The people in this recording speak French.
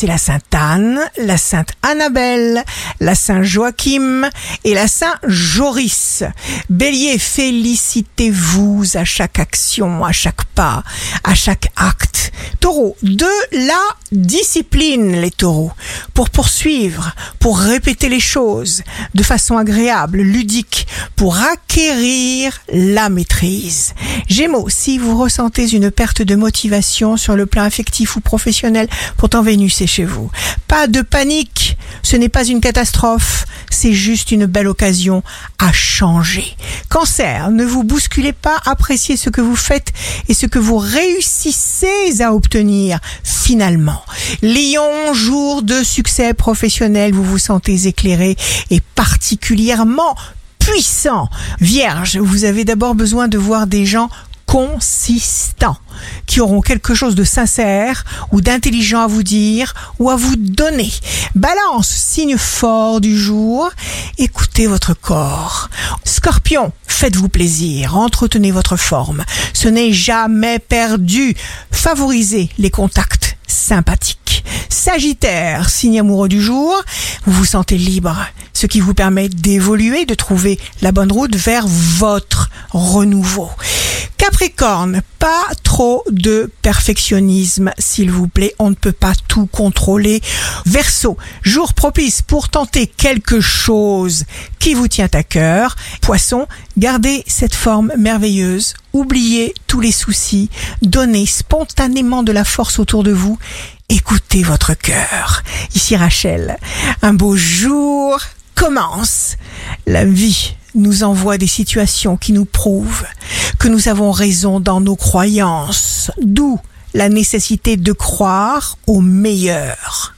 c'est la Sainte Anne, la Sainte Annabelle, la Saint Joachim et la Saint Joris. Bélier, félicitez-vous à chaque action, à chaque pas, à chaque acte. Taureau, de la discipline, les taureaux, pour poursuivre, pour répéter les choses de façon agréable, ludique, pour la maîtrise. Gémeaux, si vous ressentez une perte de motivation sur le plan affectif ou professionnel, pourtant Vénus est chez vous. Pas de panique, ce n'est pas une catastrophe, c'est juste une belle occasion à changer. Cancer, ne vous bousculez pas, appréciez ce que vous faites et ce que vous réussissez à obtenir finalement. Lion, jour de succès professionnel, vous vous sentez éclairé et particulièrement puissant. Vierge, vous avez d'abord besoin de voir des gens consistants, qui auront quelque chose de sincère ou d'intelligent à vous dire ou à vous donner. Balance, signe fort du jour, écoutez votre corps. Scorpion, faites-vous plaisir, entretenez votre forme. Ce n'est jamais perdu. Favorisez les contacts sympathiques. Sagittaire, signe amoureux du jour, vous vous sentez libre, ce qui vous permet d'évoluer, de trouver la bonne route vers votre renouveau. Capricorne, pas trop de perfectionnisme, s'il vous plaît. On ne peut pas tout contrôler. Verseau, jour propice pour tenter quelque chose qui vous tient à cœur. Poisson, gardez cette forme merveilleuse. Oubliez tous les soucis. Donnez spontanément de la force autour de vous. Écoutez votre cœur. Ici Rachel. Un beau jour commence. La vie nous envoie des situations qui nous prouvent que nous avons raison dans nos croyances, d'où la nécessité de croire au meilleur.